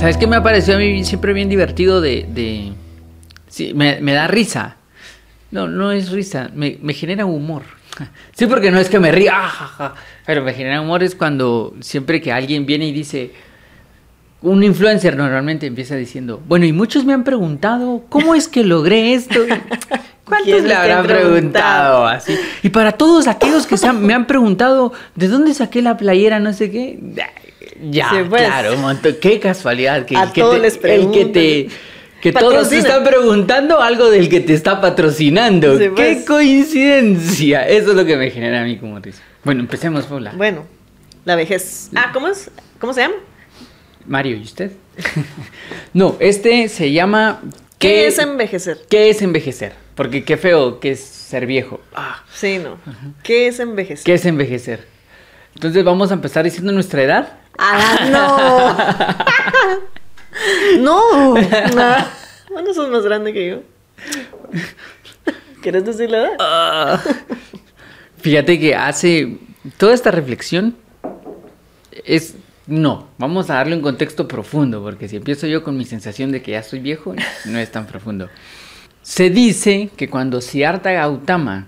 ¿Sabes qué me ha parecido a mí siempre bien divertido de... de... Sí, me, me da risa. No, no es risa, me, me genera humor. Sí, porque no es que me ría, ah, pero me genera humor es cuando siempre que alguien viene y dice, un influencer normalmente empieza diciendo, bueno, y muchos me han preguntado, ¿cómo es que logré esto? ¿Cuántos ¿Quién le habrán ha preguntado? preguntado? Así. Y para todos aquellos que se han- me han preguntado, ¿de dónde saqué la playera? No sé qué. Ya, Sí, pues. claro, un montón. Qué casualidad que, A el que todos te- les el que preguntan. te que todos te están preguntando algo del que te está patrocinando. Sí, ¡Qué pues. coincidencia! Eso es lo que me genera a mí como risa. Bueno, empecemos, Paula. Bueno, la vejez. Ah, ¿cómo es? ¿Cómo se llama? Mario, ¿y usted? no, este se llama... ¿Qué, es envejecer? ¿Qué es envejecer? Porque qué feo que es ser viejo. Ah, Sí, no. ¿Qué es envejecer? ¿Qué es envejecer? Entonces vamos a empezar diciendo nuestra edad. ¡Ah, no! ¡No! Bueno, sos más grande que yo. ¿Quieres decir la edad? Ah. Fíjate que hace toda esta reflexión es no, vamos a darle un contexto profundo, porque si empiezo yo con mi sensación de que ya soy viejo, no es tan profundo. Se dice que cuando Siddhartha Gautama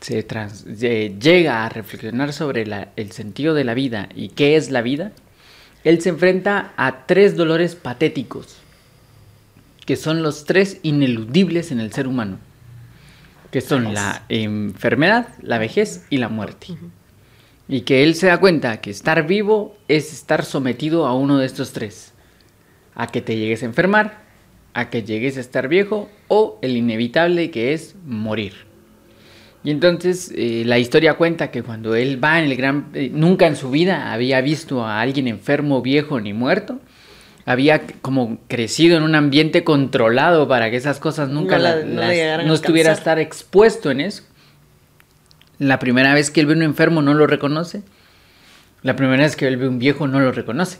se trans- eh, llega a reflexionar sobre la- el sentido de la vida y qué es la vida, él se enfrenta a tres dolores patéticos, que son los tres ineludibles en el ser humano que son la enfermedad, la vejez y la muerte. Y que él se da cuenta que estar vivo es estar sometido a uno de estos tres. A que te llegues a enfermar, a que llegues a estar viejo o el inevitable que es morir. Y entonces eh, la historia cuenta que cuando él va en el gran... eh, nunca en su vida había visto a alguien enfermo, viejo ni muerto. Había como crecido en un ambiente controlado para que esas cosas nunca No la- la- no las- a no estuviera a estar expuesto en eso. La primera vez que él ve un enfermo no lo reconoce. La primera vez que él ve un viejo no lo reconoce.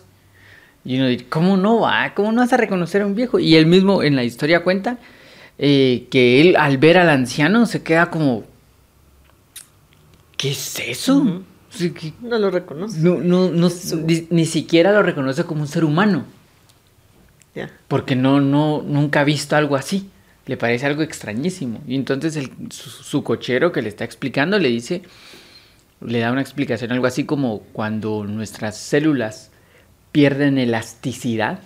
Y uno dice, ¿cómo no va? ¿Cómo no vas a reconocer a un viejo? Y él mismo en la historia cuenta eh, que él al ver al anciano se queda como, ¿qué es eso? Que No lo reconoce. no, no, no- ni, ni siquiera lo reconoce como un ser humano. Ya. Porque no, no, nunca ha visto algo así. Le parece algo extrañísimo. Y entonces el- su, su cochero que le está explicando le dice, le da una explicación, algo así como cuando nuestras células pierden elasticidad,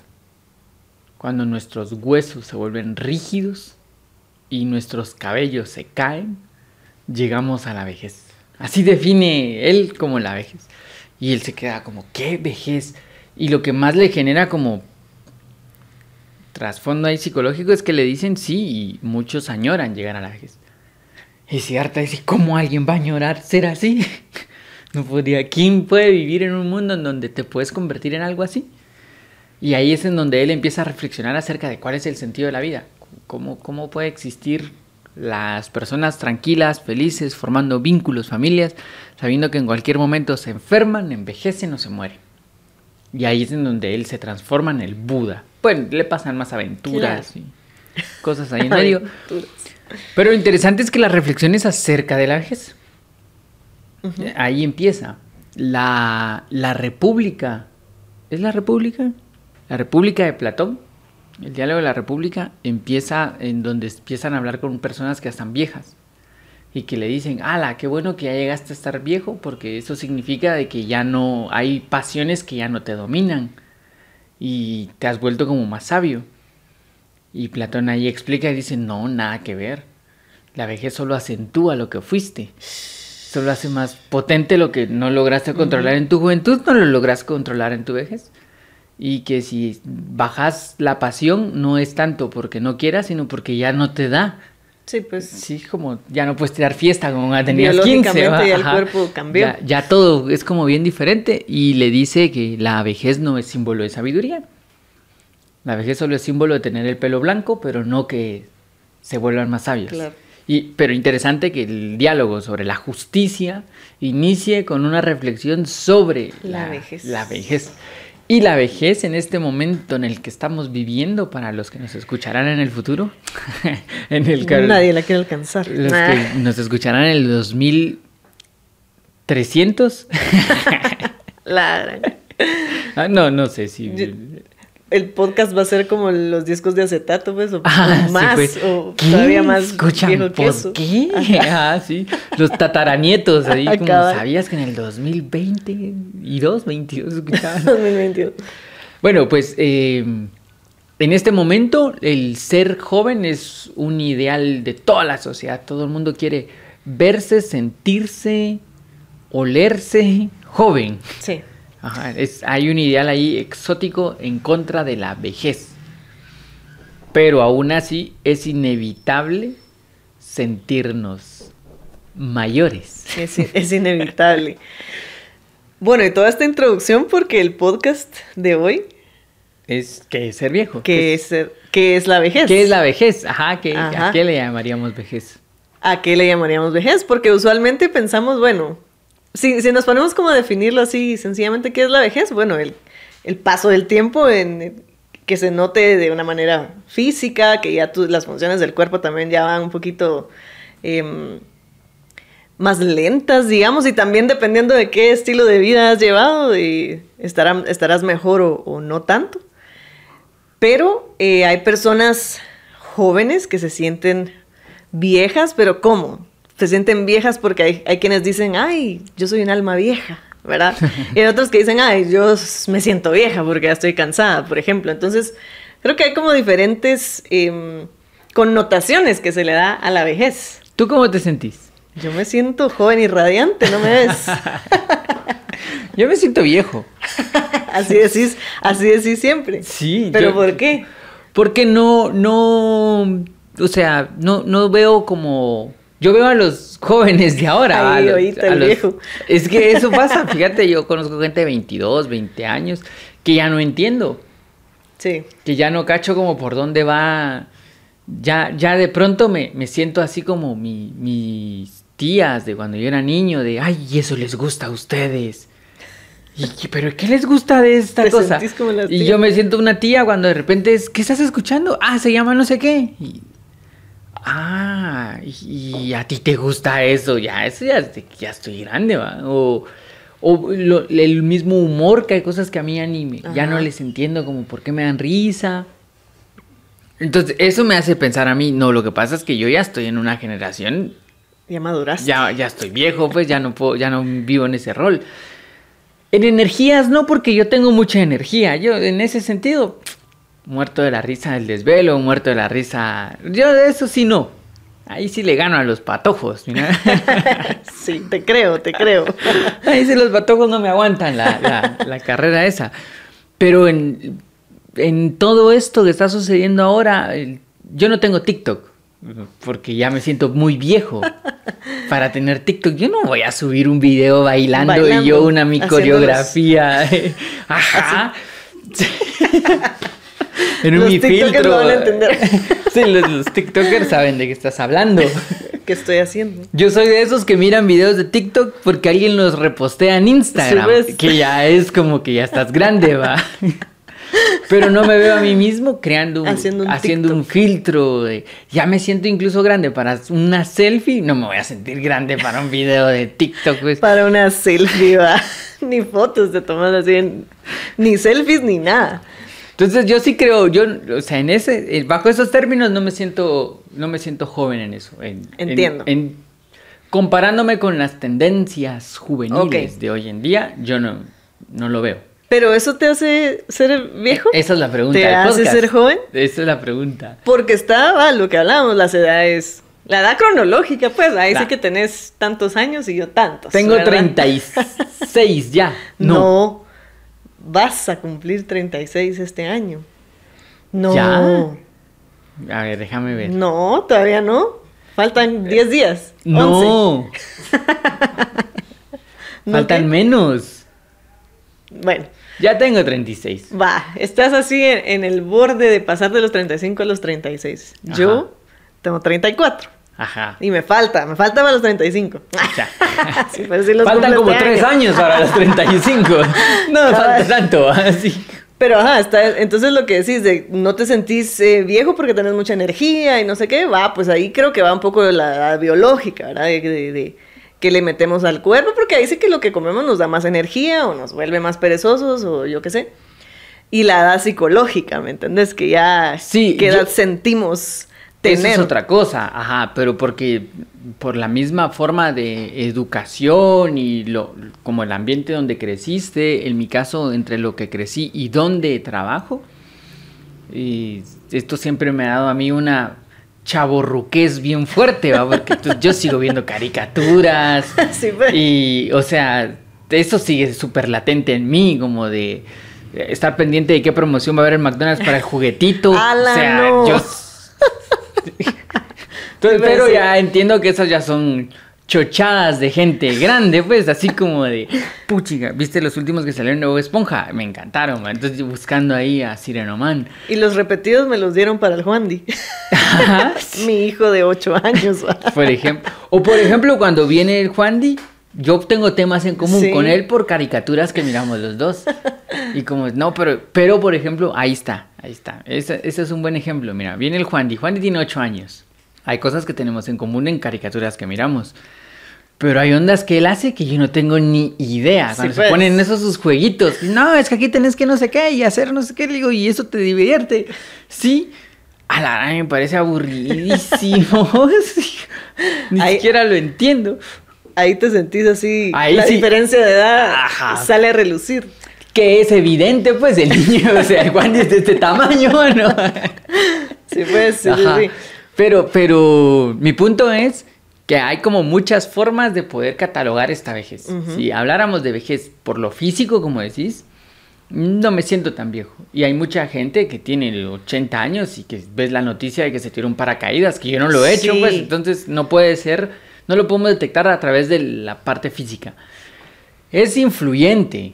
cuando nuestros huesos se vuelven rígidos y nuestros cabellos se caen, llegamos a la vejez. Así define él como la vejez. Y él se queda como, ¿qué vejez? Y lo que más le genera como trasfondo ahí psicológico es que le dicen sí y muchos añoran llegar a la vejez. Y Siddhartha dice, ¿cómo alguien va a añorar ser así? No podría. ¿Quién puede vivir en un mundo en donde te puedes convertir en algo así? Y ahí es en donde él empieza a reflexionar acerca de cuál es el sentido de la vida. ¿Cómo, cómo puede existir las personas tranquilas, felices, formando vínculos, familias, sabiendo que en cualquier momento se enferman, envejecen o se mueren? Y ahí es en donde él se transforma en el Buda. Bueno, le pasan más aventuras y cosas ahí en medio. Pero lo interesante es que la reflexión es acerca de la vejez. Ahí empieza. La, la República. ¿Es la República? La República de Platón. El diálogo de la República empieza en donde empiezan a hablar con personas que ya están viejas. Y que le dicen, ala, qué bueno que ya llegaste a estar viejo, porque eso significa de que ya no hay pasiones que ya no te dominan. Y te has vuelto como más sabio. Y Platón ahí explica y dice, no, nada que ver. La vejez solo acentúa lo que fuiste. Solo hace más potente lo que no lograste controlar en tu juventud, no lo logras controlar en tu vejez. Y que si bajas la pasión, no es tanto porque no quieras, sino porque ya no te da. Sí, pues. Sí, como ya no puedes tirar fiesta como cuando tenías 15. Biológicamente ¿va? ya el cuerpo cambió. Ya, ya todo es como bien diferente. Y le dice que la vejez no es símbolo de sabiduría. La vejez solo es símbolo de tener el pelo blanco, pero no que se vuelvan más sabios. Claro. Y, pero interesante que el diálogo sobre la justicia inicie con una reflexión sobre La vejez. la vejez. Y la vejez en este momento en el que estamos viviendo, para los que nos escucharán en el futuro, en el que Nadie la quiere alcanzar. los Ah. que nos escucharán en el 2300. La Ah, no, no sé si. El podcast va a ser como los discos de acetato, pues, o, Ah, o sí, más, pues. o ¿Qué? todavía más ¿Escuchan viejo que eso. qué? Ah, sí. Los tataranietos ahí, como sabías que en el 2020 y 2, 22 escuchaban. 2022. Bueno, pues eh, en este momento el ser joven es un ideal de toda la sociedad. Todo el mundo quiere verse, sentirse, olerse joven. Sí. Ajá, es, hay un ideal ahí exótico en contra de la vejez. Pero aún así es inevitable sentirnos mayores. Es, es inevitable. Bueno, y toda esta introducción porque el podcast de hoy, Es que es ser viejo. que es, que es la vejez. ¿Qué es la vejez? Ajá, ¿qué, Ajá. ¿a qué le llamaríamos vejez? ¿A qué le llamaríamos vejez? Porque usualmente pensamos, bueno, si, si nos ponemos como a definirlo así sencillamente, ¿qué es la vejez? Bueno, el, el paso del tiempo en que se note de una manera física, que ya las funciones del cuerpo también ya van un poquito em, más lentas, digamos, y también dependiendo de qué estilo de vida has llevado, y estará- estarás mejor o- o no tanto. Pero eh, hay personas jóvenes que se sienten viejas, pero ¿cómo? Se sienten viejas porque hay, hay quienes dicen, ay, yo soy un alma vieja, ¿verdad? y hay otros que dicen, ay, yo me siento vieja porque ya estoy cansada, por ejemplo. Entonces, creo que hay como diferentes em, connotaciones que se le da a la vejez. ¿Tú cómo te sentís? Yo me siento joven y radiante, ¿no me ves? Yo me siento viejo. así decís, así decís siempre. Sí. ¿Pero yo- por qué? Porque no, no, o sea, no, no veo como... Yo veo a los jóvenes de ahora. Ahí, a los- a viejo. Es que eso pasa, fíjate, yo conozco gente de 22, 20 años, que ya no entiendo, Sí. que ya no cacho como por dónde va. Ya, ya de pronto me, me siento así como mi- mis tías de cuando yo era niño, de, ay, eso les gusta a ustedes. ¿Y ¿Pero qué les gusta de esta Te cosa? como Y yo me siento una tía cuando de repente es, ¿qué estás escuchando? Ah, se llama no sé qué. Y, ah, y, y a ti te gusta eso, ya, eso ya, ya estoy grande, va. O, o lo- el mismo humor, que hay cosas que a mí ya, ni me- ya no les entiendo, como por qué me dan risa. Entonces, eso me hace pensar a mí, no, lo que pasa es que yo ya estoy en una generación Ya maduraste. ya, ya estoy viejo, pues ya no puedo, ya no vivo en ese rol. En energías no, porque yo tengo mucha energía. Yo, en ese sentido, muerto de la risa del desvelo, muerto de la risa. Yo de eso sí no. Ahí sí le gano a los patojos. Sí, te creo, te creo. Ahí sí los patojos no me aguantan la, la- la carrera esa. Pero en, en todo esto que está sucediendo ahora, yo no tengo TikTok. Porque ya me siento muy viejo para tener TikTok. Yo no voy a subir un video bailando, y yo una mi coreografía. Ajá. En un Los tiktokers filtro. lo van a entender. sí, los, los TikTokers saben de qué estás hablando. ¿Qué estoy haciendo? Yo soy de esos que miran videos de TikTok porque alguien los repostea en Instagram. ¿Subes? Que ya es como que ya estás grande, va. Pero no me veo a mí mismo creando un, Haciendo un haciendo un filtro. de- ya me siento incluso grande para una selfie. No me voy a sentir grande para un video de TikTok. Pues. Para una selfie, va. Ni fotos te tomas así, ni selfies ni nada. Entonces yo sí creo, yo, o sea, en ese, eh, bajo esos términos no me siento, no me siento joven en eso. en- en- Entiendo. en- comparándome con las tendencias juveniles de hoy en día, yo no, no lo veo. Pero eso te hace ser viejo. Esa es la pregunta. ¿Te hace podcast. ser joven? Esa es la pregunta. Porque está, va, lo que hablábamos, las edades. La edad cronológica, pues, ahí La- sí que tenés tantos años y yo tantos. Tengo ¿verdad? 36 ya. No. No. Vas a cumplir 36 este año. No. ¿Ya? A ver, déjame ver. No, todavía no. Faltan 10 días. 11. No. ¿No Faltan qué? menos. Bueno, Ya tengo 36. va. Estás así en, en el borde de pasar de los 35 a los 36. Ajá. Yo tengo 34. Ajá. Y me falta, me falta para los 35. Ya. Sí, pero sí los Faltan como este tres año. años para los 35. No me Cabal. falta tanto. Así. Pero ajá, está, entonces lo que decís de no te sentís eh, viejo porque tenés mucha energía y no sé qué, va, pues ahí creo que va un poco la, la biológica, ¿verdad? De, de- de que le metemos al cuerpo, porque ahí sí que lo que comemos nos da más energía o nos vuelve más perezosos o yo qué sé. y la edad psicológica, ¿me entendés? Que ya Sí, qué yo- edad Eso tener. es otra cosa, ajá, pero porque por la misma forma de educación y lo como el ambiente donde creciste, en mi caso entre lo que crecí y donde trabajo, y esto siempre me ha dado a mí una chaborruquez bien fuerte, ¿va? porque tú- yo sigo viendo caricaturas Sí, pues. y, o sea, eso sigue súper latente en mí, como de eh, estar pendiente de qué promoción va a haber en McDonald's para el juguetito. ¡Ala, o sea, no! yo entonces, pero ya entiendo que esas ya son chochadas de gente grande, pues, así como de, puchiga, ¿viste los últimos que salieron de Bob Esponja? Me encantaron, man. entonces buscando ahí a Sirenoman. Y los repetidos me los dieron para el Juandi. Mi hijo de 8 años. por ejemplo. O por ejemplo, cuando viene el Juandi, yo tengo temas en común Sí. con él por caricaturas que miramos los dos. Y como, no, pero, pero por ejemplo, ahí está, ahí está. Ese, ese es un buen ejemplo. Mira, viene el Juandi. Juandi tiene 8 años. Hay cosas que tenemos en común en caricaturas que miramos. Pero hay ondas que él hace que yo no tengo ni idea. Sí, Cuando pues. se ponen esos sus jueguitos. No, es que aquí tenés que no sé qué y hacer no sé qué. Le digo, y eso te divierte. Sí. A la me parece aburridísimo. Ni siquiera lo entiendo. Ahí te sentís así. Ahí la sí. diferencia de edad Ajá. sale a relucir. Que es evidente, pues, el niño, o sea, el Juan es de este tamaño, ¿no? Sí, pues, sí, sí. Pero, pero mi punto es que hay como muchas formas de poder catalogar esta vejez. Si habláramos de vejez por lo físico, como decís, no me siento tan viejo. Y hay mucha gente que tiene 80 años y que ves la noticia de que se tiró un paracaídas, que yo no lo he hecho, pues entonces no puede ser, no lo podemos detectar a través de la parte física. Es influyente.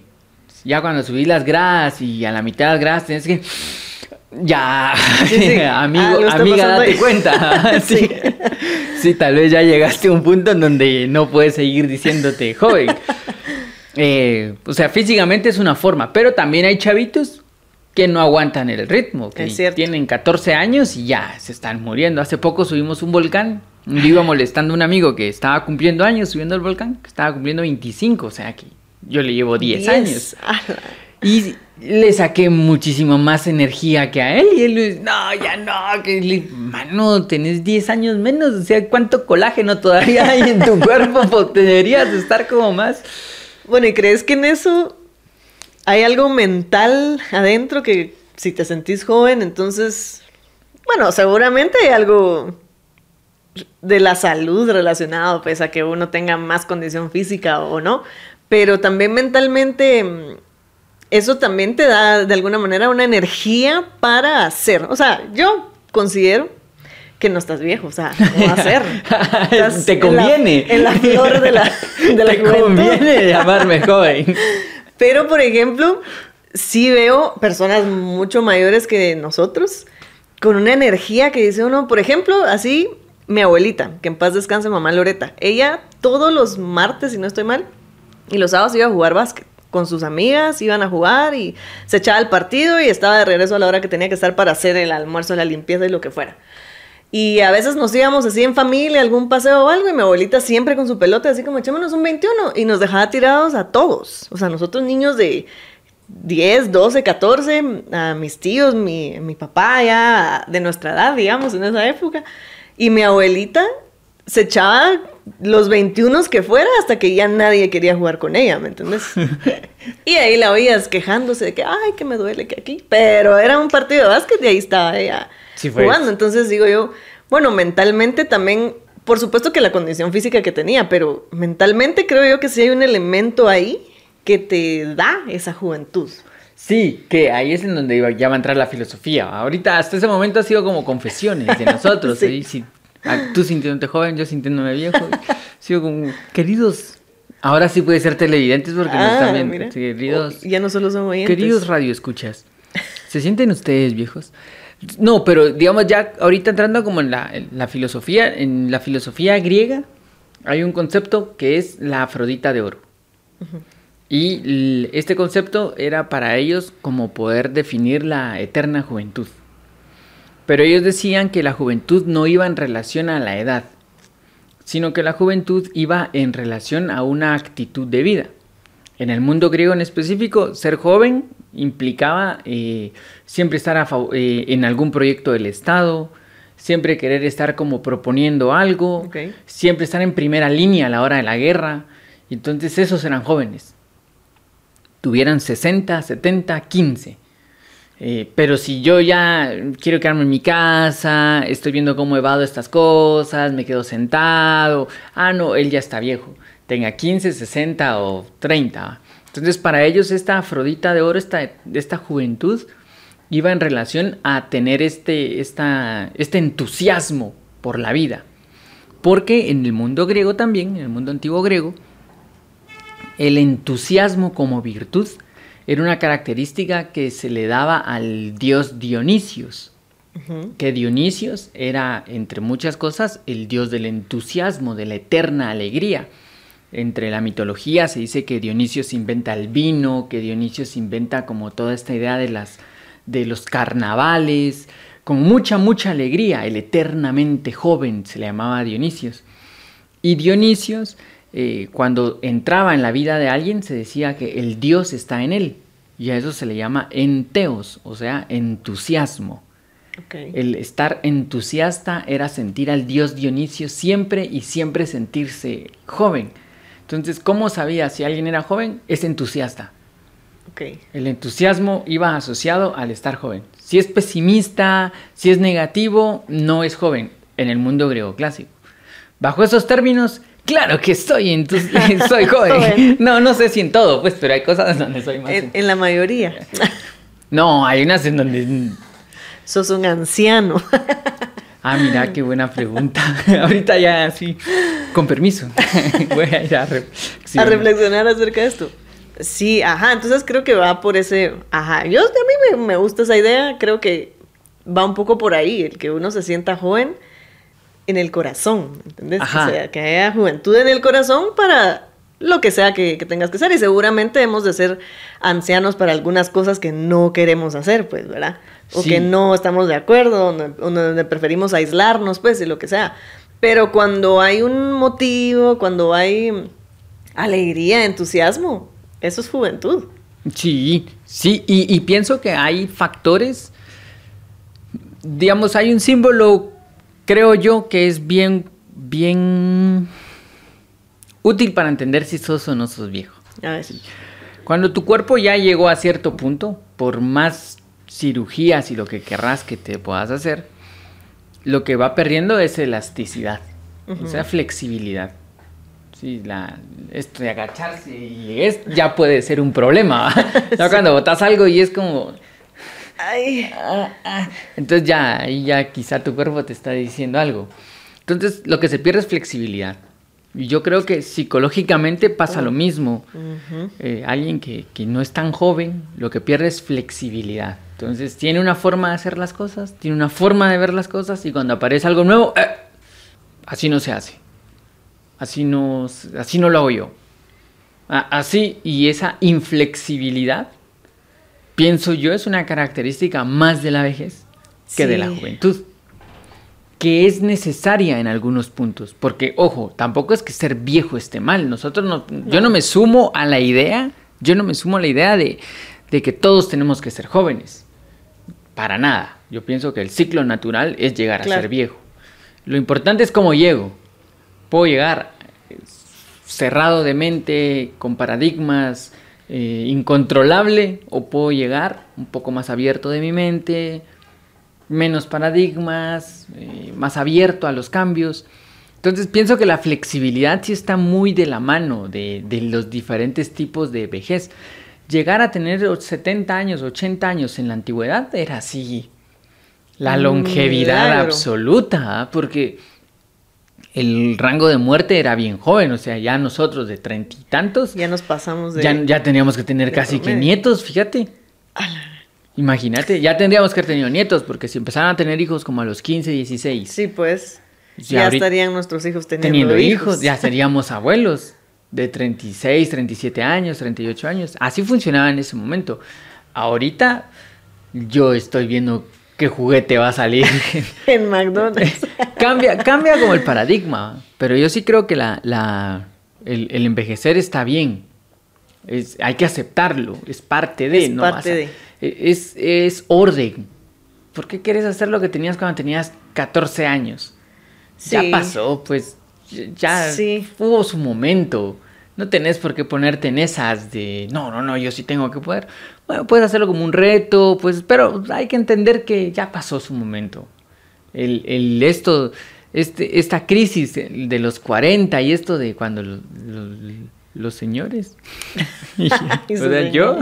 Ya cuando subís las gradas y a la mitad de las gradas tienes que... Ya, Sí, sí. amigo, Ah, amiga, date ahí. cuenta. sí. Tal vez ya llegaste a un punto en donde no puedes seguir diciéndote joven. Eh, o sea, físicamente es una forma, pero también hay chavitos que no aguantan el ritmo, que tienen 14 años y ya se están muriendo. Hace poco subimos un volcán, yo iba molestando a un amigo que estaba cumpliendo años subiendo el volcán, que estaba cumpliendo 25, o sea que yo le llevo 10 años. Y le saqué muchísimo más energía que a él. Y él, le dice, no, ya no, que le- mano, tenés 10 años menos. O sea, ¿cuánto colágeno todavía hay en tu cuerpo? Pues deberías estar como más. Bueno, ¿y crees que en eso hay algo mental adentro que si te sentís joven, entonces, bueno, seguramente hay algo de la salud relacionado, pues a que uno tenga más condición física o no, pero también mentalmente mm, eso también te da de alguna manera una energía para hacer. O sea, yo considero que no estás viejo, o sea, no va a ser. Estás Te en la- conviene. En la, flor de la, de la Te juventud. conviene llamarme joven. Pero, por ejemplo, sí veo personas mucho mayores que nosotros con una energía que dice uno, por ejemplo, así, mi abuelita, que en paz descanse mamá Loreta, ella todos los martes, si no estoy mal, y los sábados iba a jugar básquet con sus amigas, iban a jugar y se echaba el partido y estaba de regreso a la hora que tenía que estar para hacer el almuerzo, la limpieza y lo que fuera. Y a veces nos íbamos así en familia, algún paseo o algo, y mi abuelita siempre con su pelota, así como echémonos un 21, y nos dejaba tirados a todos. O sea, nosotros niños de 10, 12, 14, a mis tíos, mi, mi papá ya de nuestra edad, digamos, en esa época. Y mi abuelita se echaba los 21 que fuera hasta que ya nadie quería jugar con ella, ¿me entiendes? y ahí la oías quejándose de que, ay, que me duele que aquí. Pero era un partido de básquet y ahí estaba ella Sí, jugando. Entonces digo yo, bueno, mentalmente también, por supuesto que la condición física que tenía, pero mentalmente creo yo que sí hay un elemento ahí que te da esa juventud. Sí, que ahí es en donde iba- ya va a entrar la filosofía. Ahorita, hasta ese momento ha sido como confesiones de nosotros. Sí. ¿sí? Sí, ah, tú sintiéndote joven, yo sintiéndome viejo. Ha sido como, queridos. Ahora sí puede ser televidentes porque nos están viendo. Ah. Queridos, Oh, ya no solo son oyentes. queridos radioescuchas. ¿Se sienten ustedes viejos? No, pero digamos ya ahorita entrando como en la, en la filosofía, en la filosofía griega hay un concepto que es la Afrodita de oro. Y este concepto era para ellos como poder definir la eterna juventud. Pero ellos decían que la juventud no iba en relación a la edad, sino que la juventud iba en relación a una actitud de vida. En el mundo griego en específico, ser joven implicaba eh, siempre estar a eh, en algún proyecto del Estado, siempre querer estar como proponiendo algo, siempre estar en primera línea a la hora de la guerra. Entonces esos eran jóvenes. Tuvieran 60, 70, 15. Eh, pero si yo ya quiero quedarme en mi casa, estoy viendo cómo evado estas cosas, me quedo sentado. Ah, no, él ya está viejo. Tenga 15, 60 o 30. Entonces, para ellos, esta Afrodita de oro, esta, esta juventud, iba en relación a tener este, esta, este entusiasmo por la vida. Porque en el mundo griego también, en el mundo antiguo griego, el entusiasmo como virtud era una característica que se le daba al dios Dionisios. Que Dionisios era, entre muchas cosas, el dios del entusiasmo, de la eterna alegría. Entre la mitología se dice que Dionisios inventa el vino, que Dionisios inventa como toda esta idea de, las, de los carnavales, con mucha, mucha alegría. El eternamente joven se le llamaba Dionisios. Y Dionisios, eh, cuando entraba en la vida de alguien, se decía que el Dios está en él. Y a eso se le llama enteos, o sea, entusiasmo. El estar entusiasta era sentir al Dios Dionisio siempre y siempre sentirse joven. Entonces, ¿cómo sabía si alguien era joven? Es entusiasta. El entusiasmo iba asociado al estar joven. Si es pesimista, si es negativo, no es joven en el mundo griego clásico. Bajo esos términos, claro que soy, entus- soy joven. Joven. No, no sé si en todo, pues, pero hay cosas donde soy más. En, en la mayoría. No, hay unas en donde Sos un anciano. Ah, mira, qué buena pregunta. Ahorita ya sí, con permiso. Voy a ir a, re- sí, a reflexionar acerca de esto. Sí, ajá, entonces creo que va por ese, ajá, yo a mí me, me gusta esa idea, creo que va un poco por ahí, el que uno se sienta joven en el corazón, ¿entendés? Ajá. O sea, que haya juventud en el corazón para lo que sea que, que tengas que hacer y seguramente hemos de ser ancianos para algunas cosas que no queremos hacer, pues, ¿verdad? O Sí. que no estamos de acuerdo, donde, donde preferimos aislarnos, pues, y lo que sea. Pero cuando hay un motivo, cuando hay alegría, entusiasmo, eso es juventud. Sí, sí, y, y pienso que hay factores, digamos, hay un símbolo, creo yo, que es bien, bien útil para entender si sos o no sos viejo. A ver. Cuando tu cuerpo ya llegó a cierto punto, por más cirugías y lo que querrás que te puedas hacer, lo que va perdiendo es elasticidad, o sea, flexibilidad. Sí, la, esto de agacharse y es, ya puede ser un problema. Ya cuando botas algo y es como... Ay, ah, ah, entonces ya, ahí ya quizá tu cuerpo te está diciendo algo. Entonces lo que se pierde es flexibilidad. Y yo creo que psicológicamente pasa lo mismo. Eh, alguien que, que no es tan joven, lo que pierde es flexibilidad. Entonces tiene una forma de hacer las cosas, tiene una forma de ver las cosas y cuando aparece algo nuevo, ¡eh! así no se hace. Así no, así no lo hago yo. Así, y esa inflexibilidad, pienso yo, es una característica más de la vejez que de la juventud. Que es necesaria en algunos puntos. Porque, ojo, tampoco es que ser viejo esté mal. Nosotros no, yo no me sumo a la idea, yo no me sumo a la idea de, de que todos tenemos que ser jóvenes. Para nada. Yo pienso que el ciclo natural es llegar a ser viejo. Lo importante es cómo llego. Puedo llegar eh, cerrado de mente, con paradigmas, eh, incontrolable, o puedo llegar un poco más abierto de mi mente, menos paradigmas, eh, más abierto a los cambios. Entonces pienso que la flexibilidad sí está muy de la mano de, de los diferentes tipos de vejez. Llegar a tener 70 años, 80 años en la antigüedad era así. La Un longevidad milagro. absoluta, ¿ah? porque el rango de muerte era bien joven, o sea, ya nosotros de treinta y tantos, Ya nos pasamos de... ya, ya teníamos que tener casi que nietos, fíjate. Imagínate, ya tendríamos que haber tenido nietos, porque si empezaran a tener hijos como a los 15, 16, Sí, pues. Ya Ya, estarían nuestros hijos teniendo, teniendo hijos, hijos. ya seríamos abuelos de 36, 37 años, 38 años. Así funcionaba en ese momento. Ahorita yo estoy viendo qué juguete va a salir. En McDonald's. cambia, cambia como el paradigma, pero yo sí creo que la, la- el, el envejecer está bien. Es, hay que aceptarlo, es parte de, Es no parte de. Es, es orden. ¿Por qué quieres hacer lo que tenías cuando tenías 14 años? Ya Sí. pasó, pues ya Sí. hubo su momento. No tenés por qué ponerte en esas de, no, no, no, yo sí tengo que poder. Bueno, puedes hacerlo como un reto, pues, pero hay que entender que ya pasó su momento. El, el esto, este, esta crisis de los 40 y esto de cuando lo- lo- los señores, o sea, yo,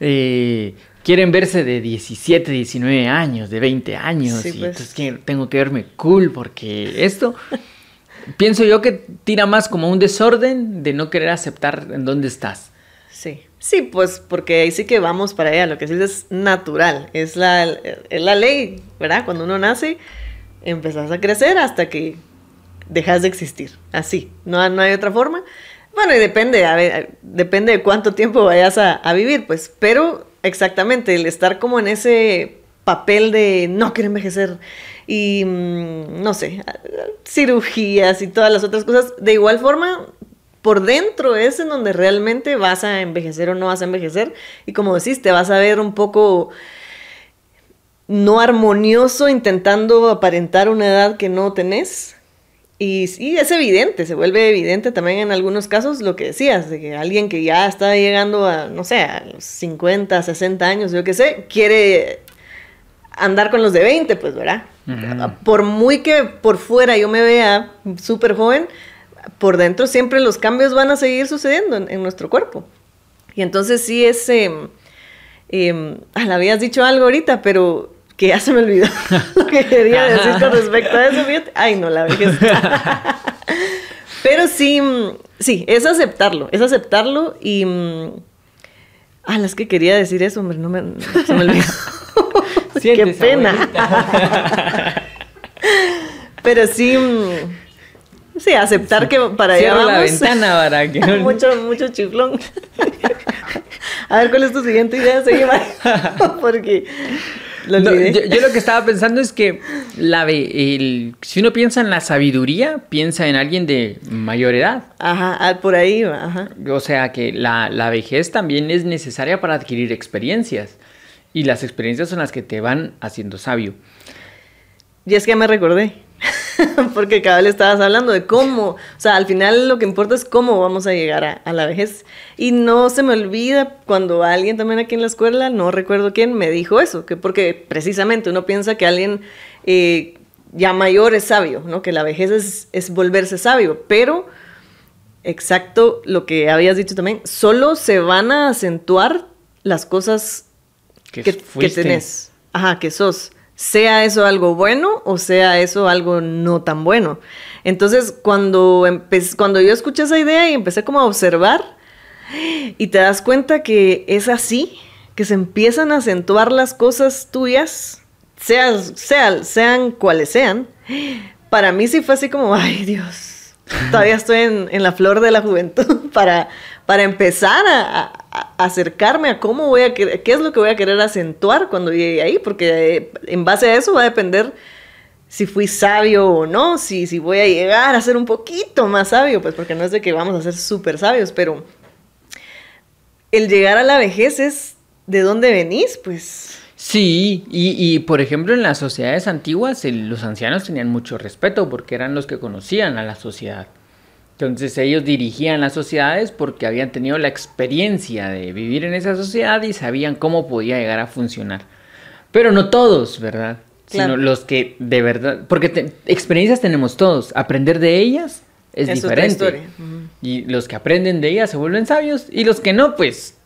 eh, quieren verse de 17, 19 años, de 20 años, Sí, y pues. entonces tengo que verme cool porque esto, pienso yo que tira más como un desorden de no querer aceptar en dónde estás. Sí, sí, pues porque ahí sí que vamos para allá, lo que sí es natural, es la, es la ley, ¿verdad? Cuando uno nace, empezás a crecer hasta que dejas de existir, así, no, no hay otra forma. Bueno, y depende, a ver, depende de cuánto tiempo vayas a, a vivir, pues, pero exactamente, el estar como en ese papel de no quiero envejecer y mm, no sé, cirugías y todas las otras cosas, de igual forma, por dentro es en donde realmente vas a envejecer o no vas a envejecer. Y como decís, te vas a ver un poco no armonioso intentando aparentar una edad que no tenés. Y sí, es evidente, se vuelve evidente también en algunos casos lo que decías, de que alguien que ya está llegando a, no sé, a los 50, 60 años, yo qué sé, quiere andar con los de 20, pues, ¿verdad? Por muy que por fuera yo me vea súper joven, por dentro siempre los cambios van a seguir sucediendo en, en nuestro cuerpo. Y entonces sí es... ah, le habías dicho algo ahorita, pero que ya se me olvidó lo que quería decir con respecto a eso. fíjate. Ay, no, la vejez. pero sí, mm, sí, es aceptarlo, es aceptarlo y... mm, Ah, las que quería decir eso, hombre, no me, se me olvidó. Qué pena. Pero sí, mm, sí, aceptar que para allá Cierra la vamos. ventana para que mucho, mucho chiflón. A ver, ¿cuál es tu siguiente idea? Mario, Porque lo No, yo, yo lo que estaba pensando es que la el- si uno piensa en la sabiduría, piensa en alguien de mayor edad. Ajá, ah, por ahí va, ajá. O sea que la, la vejez también es necesaria para adquirir experiencias. Y las experiencias son las que te van haciendo sabio. Y es que me recordé. Porque cada vez estabas hablando de cómo, o sea, al final lo que importa es cómo vamos a llegar a, a la vejez. Y no se me olvida cuando alguien también aquí en la escuela, no recuerdo quién, me dijo eso, que porque precisamente uno piensa que alguien eh, ya mayor es sabio, ¿no? Que la vejez es, es volverse sabio, pero exacto lo que habías dicho también, solo se van a acentuar las cosas Que que, que tenés. Ajá, que sos. Sea eso algo bueno o sea eso algo no tan bueno. Entonces, cuando, empe- cuando yo escuché esa idea y empecé como a observar, y te das cuenta que es así, que se empiezan a acentuar las cosas tuyas, seas, sea- sean cuales sean, para mí sí fue así como, ay Dios, todavía estoy en, en la flor de la juventud para, para empezar a, acercarme a cómo voy a qué es lo que voy a querer acentuar cuando llegue ahí, porque eh, en base a eso va a depender si fui sabio o no, si, si voy a llegar a ser un poquito más sabio, pues porque no es de que vamos a ser súper sabios, pero el llegar a la vejez es de dónde venís, pues. Sí, y, y, por ejemplo en las sociedades antiguas los ancianos tenían mucho respeto porque eran los que conocían a la sociedad. Entonces ellos dirigían las sociedades porque habían tenido la experiencia de vivir en esa sociedad y sabían cómo podía llegar a funcionar. Pero no todos, ¿verdad? Claro. Sino los que de verdad, porque te- experiencias tenemos todos, aprender de ellas es, Es otra diferente. Y los que aprenden de ellas se vuelven sabios y los que no, pues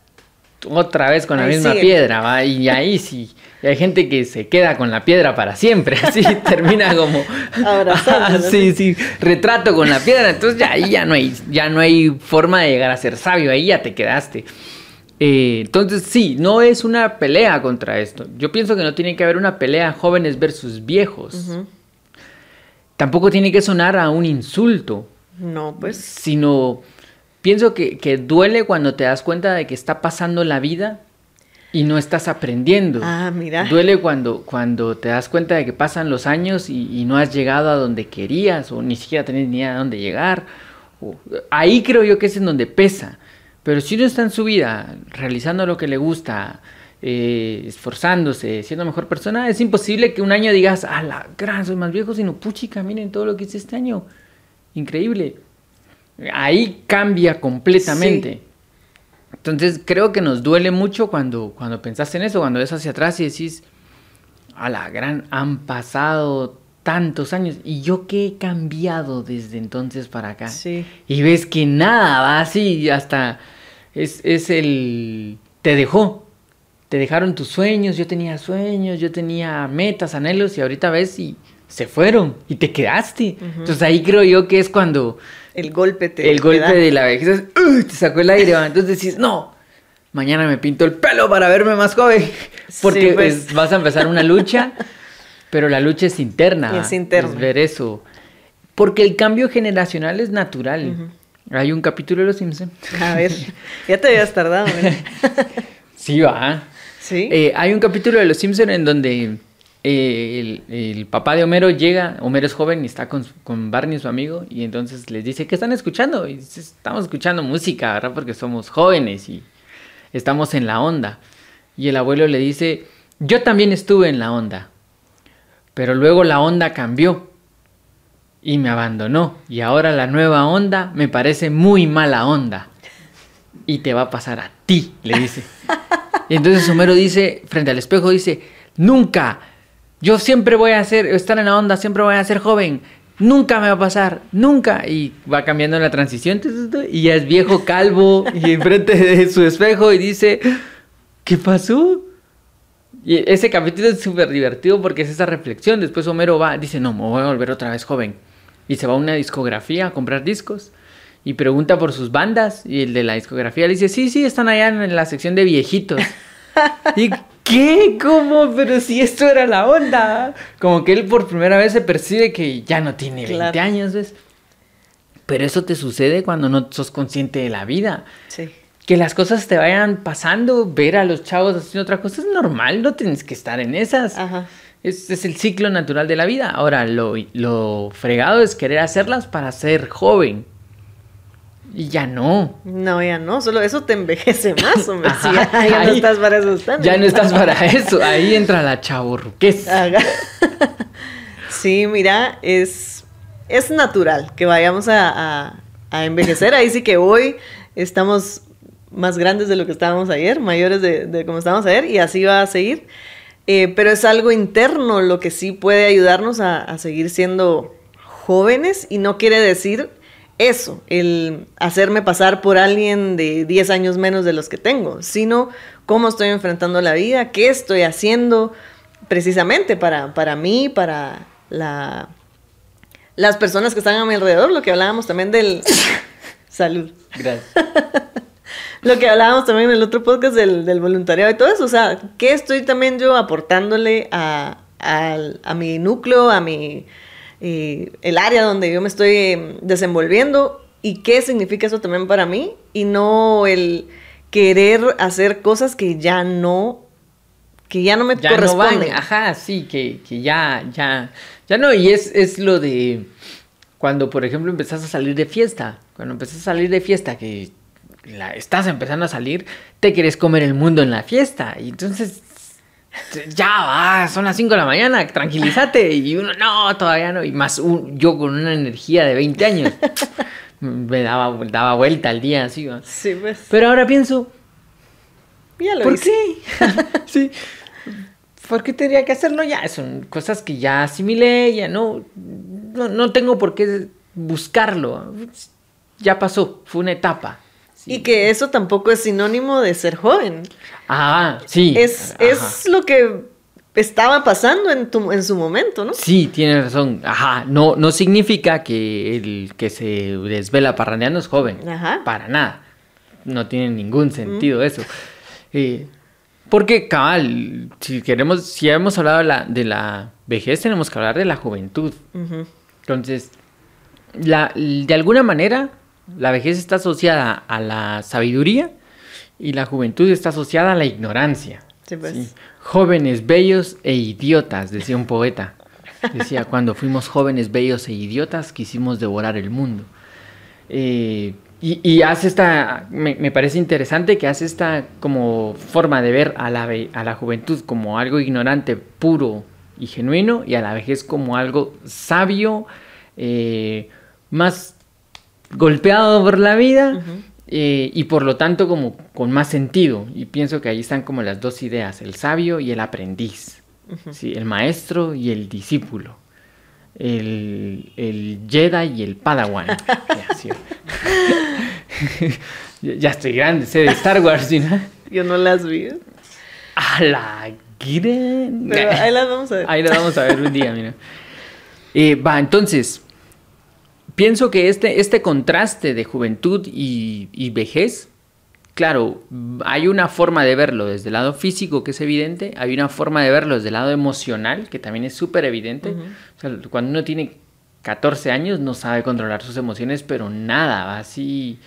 otra vez con la Ahí misma piedra, ¿va? Y ahí sí, y hay gente que se queda con la piedra para siempre, así termina como Abrazándola, sí, sí, retrato con la piedra, entonces ya ahí ya no hay ya no hay forma de llegar a ser sabio, ahí ya te quedaste. Eh, entonces sí, no es una pelea contra esto. Yo pienso que no tiene que haber una pelea jóvenes versus viejos. Tampoco tiene que sonar a un insulto No, pues. sino pienso que, que duele cuando te das cuenta de que está pasando la vida y no estás aprendiendo. Ah, mira. Duele cuando, cuando te das cuenta de que pasan los años y, y no has llegado a donde querías o ni siquiera tenés ni idea de dónde llegar. O- ahí creo yo que es en donde pesa. Pero si uno está en su vida realizando lo que le gusta, eh, esforzándose, siendo mejor persona, es imposible que un año digas, a la gran, soy más viejo, sino puchica, miren todo lo que hice este año. Increíble. Ahí cambia completamente. Entonces creo que nos duele mucho cuando, cuando pensaste en eso, cuando ves hacia atrás y decís, a la gran, han pasado tantos años y yo que he cambiado desde entonces para acá. Sí. Y ves que nada va así, hasta es, es el... te dejó. Te dejaron tus sueños, yo tenía sueños, yo tenía metas, anhelos y ahorita ves y se fueron y te quedaste. Entonces ahí creo yo que es cuando El golpe te el te golpe da. de la vejez es, "Uy", te sacó el aire, ¿va? entonces decís, no, mañana me pinto el pelo para verme más joven, porque Sí, pues. es- vas a empezar una lucha, pero la lucha es interna, Y es interna. ver eso, porque el cambio generacional es natural. Hay un capítulo de Los Simpsons. A ver, ya te habías tardado. mira. Sí, va. Sí. Eh, hay un capítulo de Los Simpsons en donde el, papá de Homero llega, Homero es joven y está con, Barney, su amigo, y entonces les dice, ¿qué están escuchando? Y estamos escuchando música, ¿verdad? Porque somos jóvenes y estamos en la onda. Y el abuelo le dice, yo también estuve en la onda, pero luego la onda cambió y me abandonó, y ahora la nueva onda me parece muy mala onda. Y te va a pasar a ti, le dice. Y entonces Homero dice, frente al espejo, dice, nunca, yo siempre voy a ser, estar en la onda, siempre voy a ser joven, nunca me va a pasar, nunca. Y va cambiando la transición, y ya es viejo, calvo, y enfrente de su espejo y dice, ¿qué pasó? Y ese capítulo es súper divertido porque es esa reflexión. Después Homero va, dice, no, me voy a volver otra vez joven. Y se va a una discografía a comprar discos. Y pregunta por sus bandas. Y el de la discografía le dice, sí, sí, están allá en la sección de viejitos. ¿Y qué? ¿Cómo? Pero si esto era la onda. Como que él por primera vez se percibe que ya no tiene 20 Claro. años, ¿ves? Pero eso te sucede cuando no sos consciente de la vida. Sí. Que las cosas te vayan pasando, ver a los chavos haciendo otra cosa es normal, no tienes que estar en esas. Ajá. Es, es el ciclo natural de la vida. Ahora, lo, lo fregado es querer hacerlas para ser joven. Y ya no. No, ya no, solo eso te envejece más, hombre. Ajá, Sí, ya, ya no ahí- estás para planes. Ya no estás para eso. Ahí entra la chaburruquez. Haga. Sí, mira, es, es natural que vayamos a, a- a envejecer. Ahí sí que hoy estamos más grandes de lo que estábamos ayer, mayores de, de como estábamos ayer, y así va a seguir. Eh, pero es algo interno lo que sí puede ayudarnos a, a seguir siendo jóvenes y no quiere decir eso, el hacerme pasar por alguien de 10 años menos de los que tengo, sino cómo estoy enfrentando la vida, qué estoy haciendo precisamente para, para mí, para la, las personas que están a mi alrededor, lo que hablábamos también del... Salud. Gracias. Lo que hablábamos también en el otro podcast del, del voluntariado y todo eso, o sea, ¿qué estoy también yo aportándole a, al- a mi núcleo, a mi, eh, el área donde yo me estoy eh, desenvolviendo y qué significa eso también para mí y no el querer hacer cosas que ya no, que ya no me ya no van, corresponden. ajá, sí, que, que ya, ya, ya no, y es, es lo de cuando, por ejemplo, empezás a salir de fiesta, cuando empezás a salir de fiesta, que la, estás empezando a salir, te querés comer el mundo en la fiesta, y entonces, ya va, son las 5 de la mañana, tranquilízate, y uno, no, todavía no, y más un- yo con una energía de 20 años, me daba, daba vuelta al día, así. Sí, pues. pero ahora pienso, ya lo ¿Por hice. qué? sí. ¿Por qué tendría que hacerlo ya? Son cosas que ya asimilé, ya no, no, no tengo por qué buscarlo. Ya pasó, fue una etapa. Sí. Y que eso tampoco es sinónimo de ser joven. Ah, sí. Es, ajá. es lo que estaba pasando en, tu, en su momento, ¿no? Sí, tienes razón. Ajá, no, no significa que el que se desvela parrandeando es joven. Ajá. Para nada. No tiene ningún sentido eso. Eh, porque, cabal, si queremos, si hemos hablado de la, de la vejez, tenemos que hablar de la juventud. Entonces, la, de alguna manera, la vejez está asociada a la sabiduría y la juventud está asociada a la ignorancia. Sí, pues. Sí. Jóvenes, bellos e idiotas, decía un poeta. Decía, cuando fuimos jóvenes, bellos e idiotas, quisimos devorar el mundo. Eh, y, y hace esta, me, me parece interesante que hace esta como forma de ver a la, a la juventud como algo ignorante, puro y genuino, y a la vejez como algo sabio, eh, más golpeado por la vida, eh, y por lo tanto como con más sentido. Y pienso que ahí están como las dos ideas, el sabio y el aprendiz, ¿sí? el maestro y el discípulo. El, el Jedi y el Padawan. Ya, estoy grande, sé de Star Wars, ¿sí, no? Yo no las vi. A la Pero ahí las vamos a ver. Ahí lo vamos a ver un día, mira. Eh, va, entonces, pienso que este, este contraste de juventud y, y vejez, claro, hay una forma de verlo desde el lado físico que es evidente, hay una forma de verlo desde el lado emocional que también es súper evidente. O sea, cuando uno tiene 14 años no sabe controlar sus emociones, pero nada, así...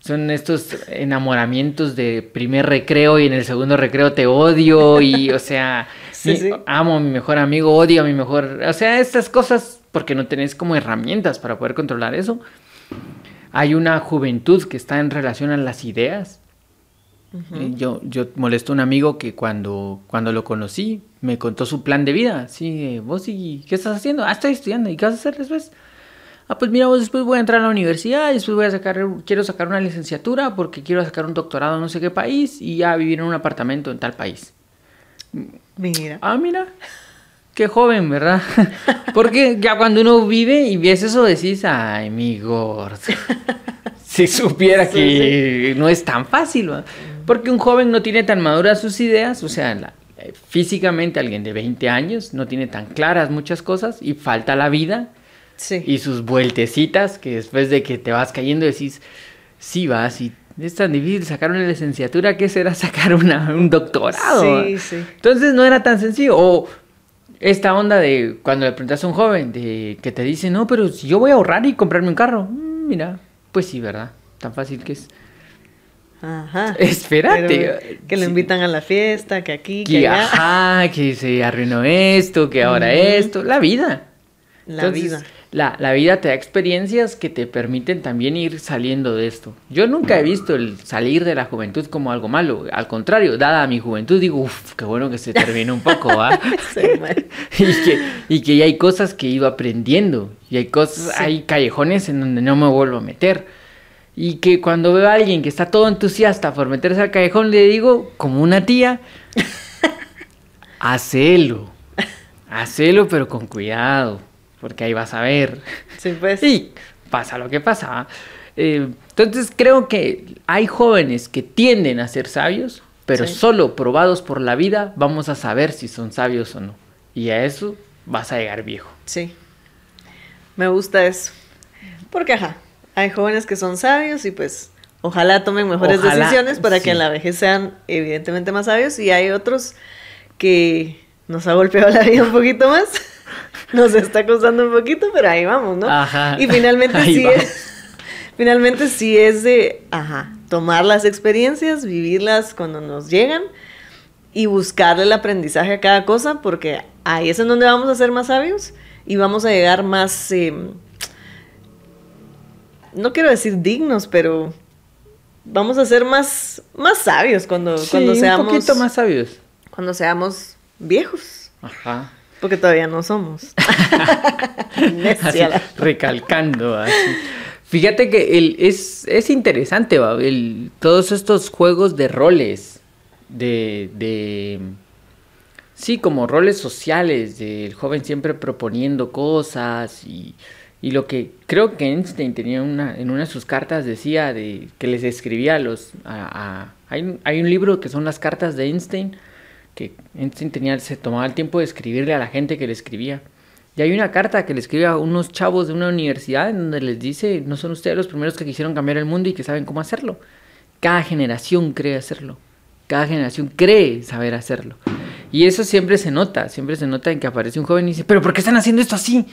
Son estos enamoramientos de primer recreo y en el segundo recreo te odio y, o sea, Sí, mi- sí. amo a mi mejor amigo, odio a mi mejor... O sea, estas cosas porque no tenés como herramientas para poder controlar eso. Hay una juventud que está en relación a las ideas. Yo, yo molesto a un amigo que cuando, cuando lo conocí me contó su plan de vida. Sí, eh, vos y qué estás haciendo? Ah, estoy estudiando. ¿Y qué vas a hacer después? Ah, pues mira, vos después voy a entrar a la universidad, después voy a sacar, quiero sacar una licenciatura porque quiero sacar un doctorado en no sé qué país y ya vivir en un apartamento en tal país. Mira. Ah, mira. Qué joven, ¿verdad? Porque ya cuando uno vive y ves eso decís, ay, mi gordo. Si supiera Sí, que no es tan fácil. Porque un joven no tiene tan maduras sus ideas, o sea, la- eh, físicamente alguien de 20 años no tiene tan claras muchas cosas y falta la vida Sí. y sus vueltecitas que después de que te vas cayendo decís, sí vas y es tan difícil sacar una licenciatura, ¿qué será sacar una- un doctorado? Sí, sí. Entonces no era tan sencillo. O esta onda de cuando le preguntas a un joven de que te dice, no, pero si yo voy a ahorrar y comprarme un carro. Mm, mira, pues sí, ¿verdad? Tan fácil que es. Ajá. Espérate. Que lo Sí. invitan a la fiesta, que aquí, que Que, allá. ajá, que se arruinó esto, que ahora esto. La vida. La Entonces, vida. La, la vida te da experiencias que te permiten también ir saliendo de esto. Yo nunca he visto el salir de la juventud como algo malo. Al contrario, dada mi juventud, digo, uff, qué bueno que se termine un poco, ¿va? Y, que, y que ya hay cosas que he ido aprendiendo. Y hay cosas, Sí. hay callejones en donde no me vuelvo a meter. Y que cuando veo a alguien que está todo entusiasta por meterse al callejón, le digo, como una tía, hacelo. Hacelo, pero con cuidado. Porque ahí vas a ver. Sí, pues. Y pasa lo que pasa. Eh, entonces creo que hay jóvenes que tienden a ser sabios, pero Sí. solo probados por la vida vamos a saber si son sabios o no. Y a eso vas a llegar viejo. Sí. Me gusta eso. Porque, ajá, hay jóvenes que son sabios y pues ojalá tomen mejores Ojalá, decisiones para sí. que en la vejez sean evidentemente más sabios y hay otros que nos ha golpeado la vida un poquito más. Nos está costando un poquito, pero ahí vamos, ¿no? Ajá. Y finalmente Ahí sí vamos. es, finalmente sí es de, ajá, tomar las experiencias, vivirlas cuando nos llegan y buscarle el aprendizaje a cada cosa, porque ahí es en donde vamos a ser más sabios y vamos a llegar más, eh, no quiero decir dignos, pero vamos a ser más, más sabios cuando, Sí, cuando seamos, un poquito más sabios. cuando seamos viejos, Ajá. Porque todavía no somos. Así, recalcando. así. Fíjate que el, es, es interesante, ¿va? El- todos estos juegos de roles, de, de, sí, como roles sociales, del joven siempre proponiendo cosas y, y lo que creo que Einstein tenía una, en una de sus cartas decía de que les escribía a los, a- a- hay, hay un libro que son las cartas de Einstein, que Einstein tenía, se tomaba el tiempo de escribirle a la gente que le escribía. Y hay una carta que le escribe a unos chavos de una universidad en donde les dice, no son ustedes los primeros que quisieron cambiar el mundo y que saben cómo hacerlo. Cada generación cree hacerlo. Cada generación cree saber hacerlo. Y eso siempre se nota, siempre se nota en que aparece un joven y dice, pero ¿por qué están haciendo esto así?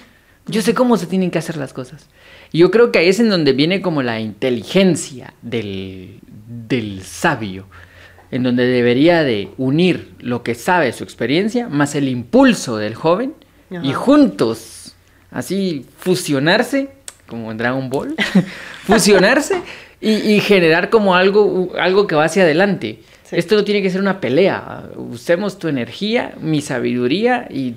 Yo sé cómo se tienen que hacer las cosas. Y yo creo que ahí es en donde viene como la inteligencia del, del sabio, en donde debería de unir lo que sabe su experiencia más el impulso del joven y juntos, así fusionarse, como en Dragon Ball, fusionarse y, generar como algo, algo que va hacia adelante. Esto no tiene que ser una pelea. Usemos tu energía, mi sabiduría y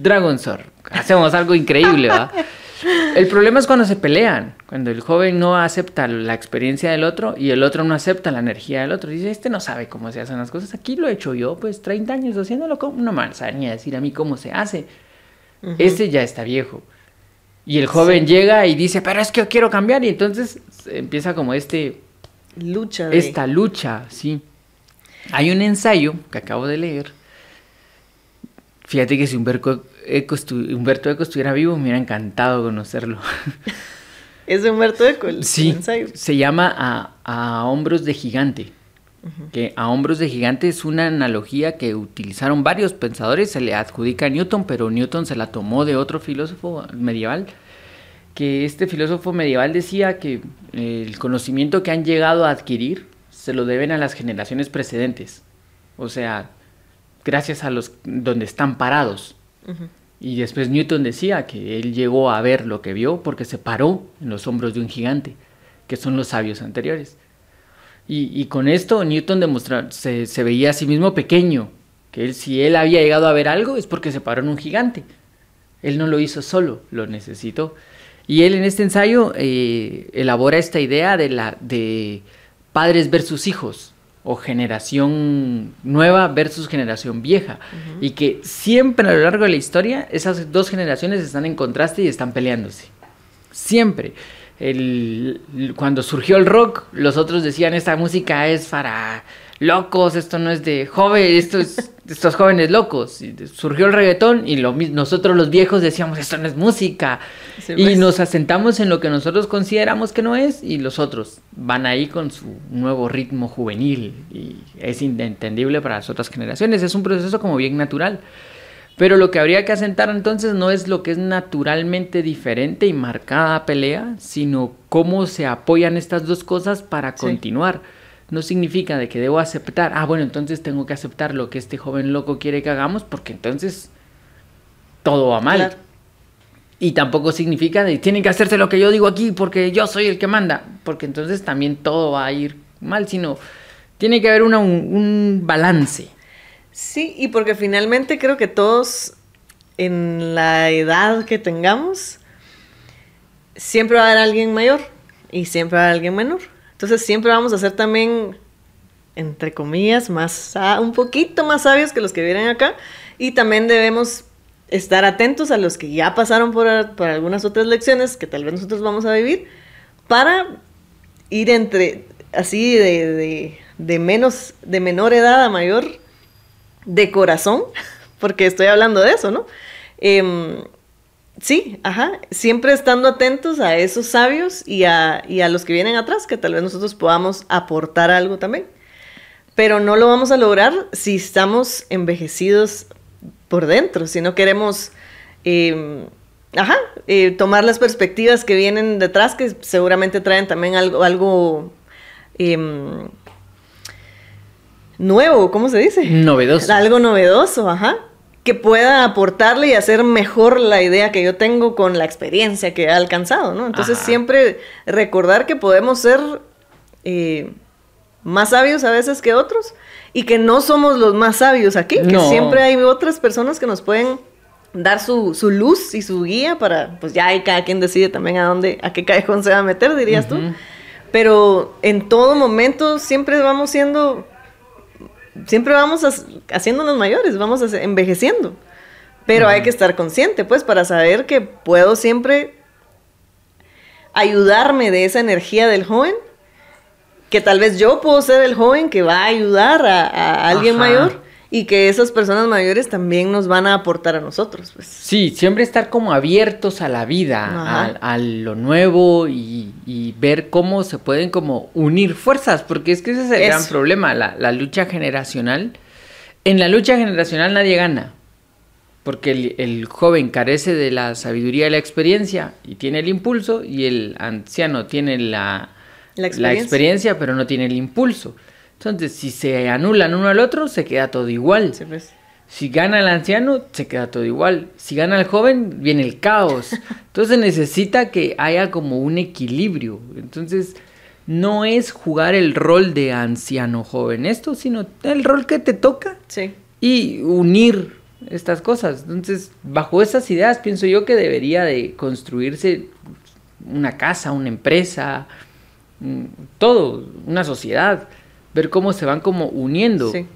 Dragon Sword. Hacemos algo increíble, ¿va? El problema es cuando se pelean, cuando el joven no acepta la experiencia del otro y el otro no acepta la energía del otro. Dice, este no sabe cómo se hacen las cosas. Aquí lo he hecho yo, pues 30 años haciéndolo, como no me ni a decir a mí cómo se hace. Este ya está viejo. Y el joven llega y dice, pero es que yo quiero cambiar. Y entonces empieza como este... Lucha. Esta lucha, sí. Hay un ensayo que acabo de leer. Fíjate que si Humberto Eco, Humberto Eco estuviera vivo, me hubiera encantado conocerlo. ¿Es de Humberto Eco el, sí, ensayo? Se llama a, a Hombros de Gigante. Que a hombros de gigante es una analogía que utilizaron varios pensadores, se le adjudica a Newton, pero Newton se la tomó de otro filósofo medieval, que este filósofo medieval decía que el conocimiento que han llegado a adquirir se lo deben a las generaciones precedentes, o sea, gracias a los donde están parados. Y después Newton decía que él llegó a ver lo que vio porque se paró en los hombros de un gigante, que son los sabios anteriores. Y, con esto Newton demostró, se, veía a sí mismo pequeño, que él, si él había llegado a ver algo es porque se paró en un gigante. Él no lo hizo solo, lo necesitó. Y él en este ensayo eh, elabora esta idea de, la, de padres versus hijos, o generación nueva versus generación vieja. Y que siempre a lo largo de la historia esas dos generaciones están en contraste y están peleándose. Siempre el, cuando surgió el rock, los otros decían, esta música es para locos, esto no es de joven, esto es estos jóvenes locos. Y surgió el reggaetón y lo, nosotros los viejos decíamos, esto no es música. y pues. nos asentamos en lo que nosotros consideramos que no es y los otros van ahí con su nuevo ritmo juvenil y es inentendible para las otras generaciones. Es un proceso como bien natural. Pero lo que habría que asentar entonces no es lo que es naturalmente diferente y marcada pelea, sino cómo se apoyan estas dos cosas para continuar. No significa de que debo aceptar, ah, bueno, entonces tengo que aceptar lo que este joven loco quiere que hagamos, porque entonces todo va mal. Y tampoco significa de tienen que hacerse lo que yo digo aquí porque yo soy el que manda, porque entonces también todo va a ir mal, sino tiene que haber un balance. Sí, y porque finalmente creo que todos en la edad que tengamos, siempre va a haber alguien mayor y siempre va a haber alguien menor. Entonces siempre vamos a ser también, entre comillas, más un poquito más sabios que los que vienen acá. Y también debemos estar atentos a los que ya pasaron por, algunas otras lecciones que tal vez nosotros vamos a vivir para ir entre así de, de menos de menor edad a mayor de corazón, porque estoy hablando de eso, ¿no? Em, sí, ajá, siempre estando atentos a esos sabios y a, los que vienen atrás, que tal vez nosotros podamos aportar algo también. Pero no lo vamos a lograr si estamos envejecidos por dentro, si no queremos, em, ajá, eh, tomar las perspectivas que vienen detrás, que seguramente traen también algo, algo em, nuevo, ¿cómo se dice? Novedoso. Algo novedoso, ajá. Que pueda aportarle y hacer mejor la idea que yo tengo con la experiencia que he alcanzado, ¿no? Entonces siempre recordar que podemos ser eh, más sabios a veces que otros y que no somos los más sabios aquí, que siempre hay otras personas que nos pueden dar su, luz y su guía para, pues ya hay cada quien decide también a dónde, a qué callejón se va a meter, dirías tú. Pero en todo momento siempre vamos siendo siempre vamos haciéndonos mayores, vamos envejeciendo. Pero hay que estar consciente, pues, para saber que puedo siempre ayudarme de esa energía del joven, que tal vez yo puedo ser el joven que va a ayudar a, alguien mayor y que esas personas mayores también nos van a aportar a nosotros. Pues. Sí, siempre estar como abiertos a la vida, a, lo nuevo y, ver cómo se pueden como unir fuerzas, porque es que ese es el gran problema, la, lucha generacional. En la lucha generacional nadie gana, porque el, joven carece de la sabiduría y la experiencia y tiene el impulso y el anciano tiene la, la experiencia pero no tiene el impulso. Entonces, si se anulan uno al otro, se queda todo igual. Pues. Si gana el anciano, se queda todo igual. Si gana el joven, viene el caos. Entonces necesita que haya como un equilibrio. Entonces, no es jugar el rol de anciano joven esto, sino el rol que te toca Sí. y unir estas cosas. Entonces, bajo esas ideas pienso yo que debería de construirse una casa, una empresa, mm, todo, una sociedad, ver cómo se van como uniendo Sí.